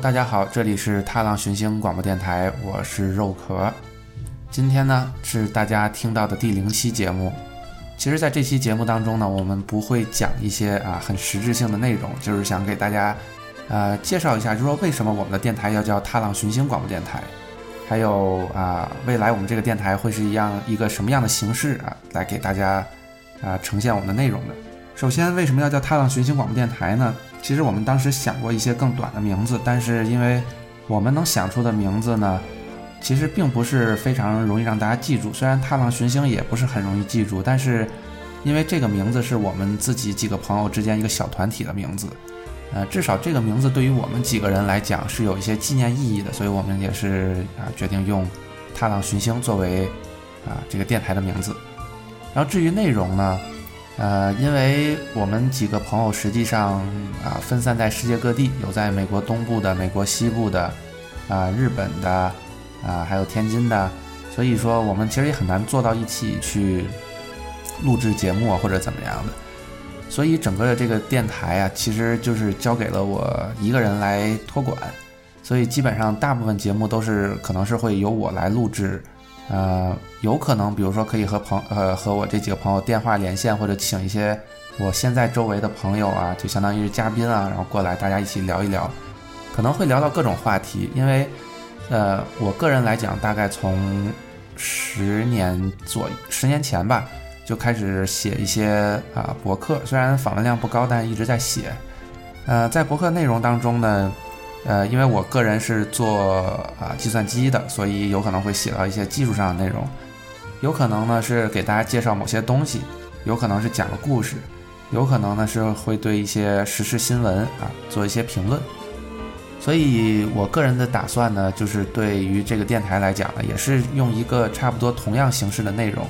大家好，这里是踏浪寻星广播电台，我是肉壳。今天呢是大家听到的第零期节目。其实，在这期节目当中呢，我们不会讲一些啊很实质性的内容，就是想给大家呃介绍一下，就是说为什么我们的电台要叫踏浪寻星广播电台，还有啊未来我们这个电台会是一样一个什么样的形式啊，来给大家啊呈现我们的内容的。首先，为什么要叫踏浪寻星广播电台呢？其实我们当时想过一些更短的名字，但是因为我们能想出的名字呢，其实并不是非常容易让大家记住。虽然踏浪寻星也不是很容易记住，但是因为这个名字是我们自己几个朋友之间一个小团体的名字，呃，至少这个名字对于我们几个人来讲是有一些纪念意义的，所以我们也是啊决定用踏浪寻星作为啊这个电台的名字。然后至于内容呢？呃，因为我们几个朋友实际上啊分散在世界各地，有在美国东部的、美国西部的，啊日本的，啊还有天津的，所以说我们其实也很难坐到一起去录制节目啊或者怎么样的，所以整个的这个电台啊，其实就是交给了我一个人来托管，所以基本上大部分节目都是可能是会由我来录制。呃，有可能，比如说可以和朋呃和我这几个朋友电话连线，或者请一些我现在周围的朋友啊，就相当于是嘉宾啊，然后过来大家一起聊一聊，可能会聊到各种话题。因为，呃，我个人来讲，大概从十年左十年前吧，就开始写一些啊博客，虽然访问量不高，但一直在写。呃，在博客内容当中呢。呃，因为我个人是做啊计算机的，所以有可能会写到一些技术上的内容，有可能呢是给大家介绍某些东西，有可能是讲个故事，有可能呢是会对一些时事新闻啊做一些评论。所以我个人的打算呢，就是对于这个电台来讲呢，也是用一个差不多同样形式的内容，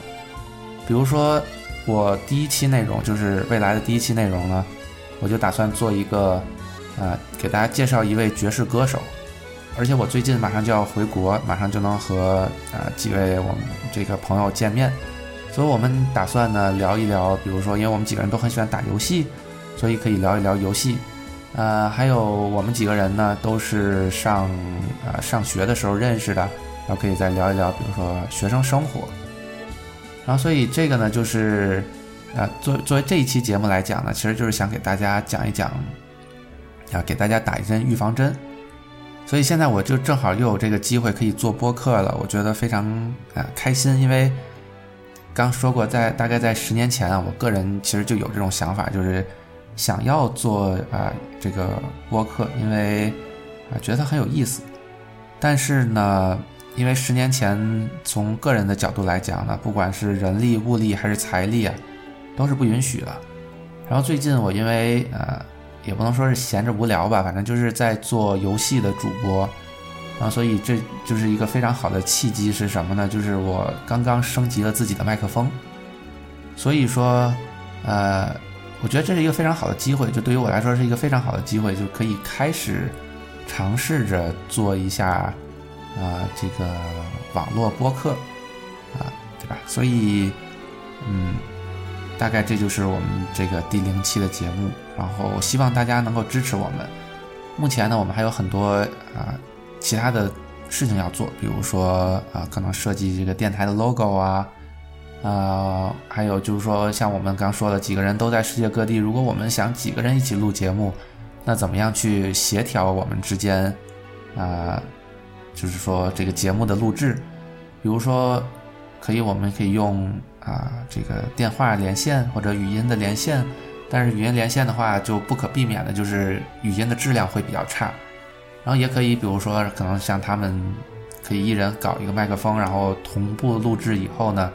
比如说我第一期内容就是未来的第一期内容呢，我就打算做一个。呃，给大家介绍一位爵士歌手，而且我最近马上就要回国，马上就能和呃几位我们这个朋友见面，所以我们打算呢聊一聊，比如说，因为我们几个人都很喜欢打游戏，所以可以聊一聊游戏。呃，还有我们几个人呢都是上呃上学的时候认识的，然后可以再聊一聊，比如说学生生活。然后，所以这个呢就是，呃，作作为这一期节目来讲呢，其实就是想给大家讲一讲。要给大家打一针预防针，所以现在我就正好又有这个机会可以做播客了，我觉得非常啊开心，因为刚说过，在大概在十年前啊，我个人其实就有这种想法，就是想要做啊这个播客，因为啊觉得它很有意思，但是呢，因为十年前从个人的角度来讲呢，不管是人力、物力还是财力啊，都是不允许的。然后最近我因为呃。也不能说是闲着无聊吧，反正就是在做游戏的主播，啊，所以这就是一个非常好的契机是什么呢？就是我刚刚升级了自己的麦克风，所以说，呃，我觉得这是一个非常好的机会，就对于我来说是一个非常好的机会，就可以开始尝试着做一下，啊，这个网络播客，啊，对吧？所以，嗯。大概这就是我们这个第零期的节目，然后希望大家能够支持我们。目前呢，我们还有很多啊其他的事情要做，比如说啊，可能设计这个电台的 logo 啊，啊，还有就是说像我们刚说的，几个人都在世界各地，如果我们想几个人一起录节目，那怎么样去协调我们之间啊，就是说这个节目的录制，比如说可以，我们可以用。啊，这个电话连线或者语音的连线，但是语音连线的话，就不可避免的就是语音的质量会比较差。然后也可以，比如说，可能像他们可以一人搞一个麦克风，然后同步录制以后呢，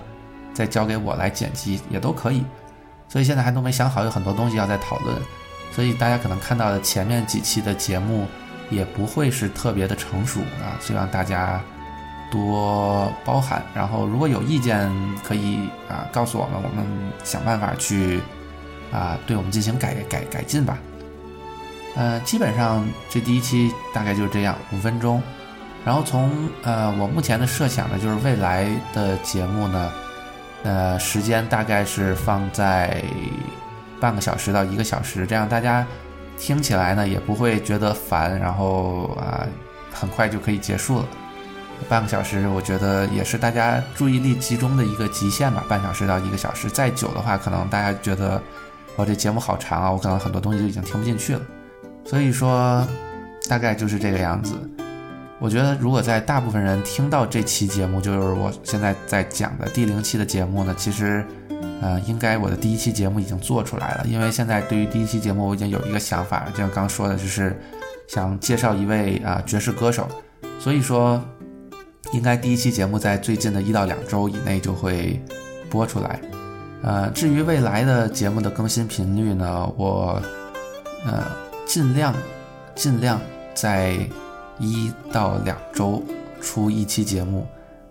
再交给我来剪辑，也都可以。所以现在还都没想好，有很多东西要再讨论。所以大家可能看到的前面几期的节目，也不会是特别的成熟啊，希望大家。多包涵，然后如果有意见可以啊告诉我们，我们想办法去啊对我们进行改改改进吧。呃，基本上这第一期大概就是这样，五分钟。然后从呃我目前的设想呢，就是未来的节目呢，呃时间大概是放在半个小时到一个小时，这样大家听起来呢也不会觉得烦，然后啊很快就可以结束了。半个小时，我觉得也是大家注意力集中的一个极限吧。半小时到一个小时，再久的话，可能大家觉得我这节目好长啊，我可能很多东西就已经听不进去了。所以说，大概就是这个样子。我觉得，如果在大部分人听到这期节目，就是我现在在讲的第零期的节目呢，其实，呃，应该我的第一期节目已经做出来了。因为现在对于第一期节目，我已经有一个想法，就像刚说的，就是想介绍一位啊爵士歌手。所以说。应该第一期节目在最近的一到两周以内就会播出来，呃，至于未来的节目的更新频率呢，我呃尽量尽量在一到两周出一期节目，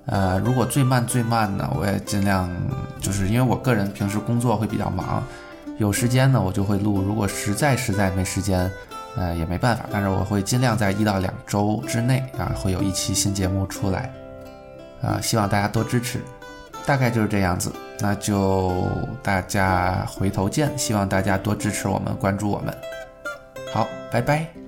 呃，如果最慢最慢呢，我也尽量就是因为我个人平时工作会比较忙，有时间呢我就会录，如果实在实在没时间，呃也没办法，但是我会尽量在一到两周之内啊会有一期新节目出来。啊，希望大家多支持，大概就是这样子，那就大家回头见。希望大家多支持我们，关注我们。好，拜拜。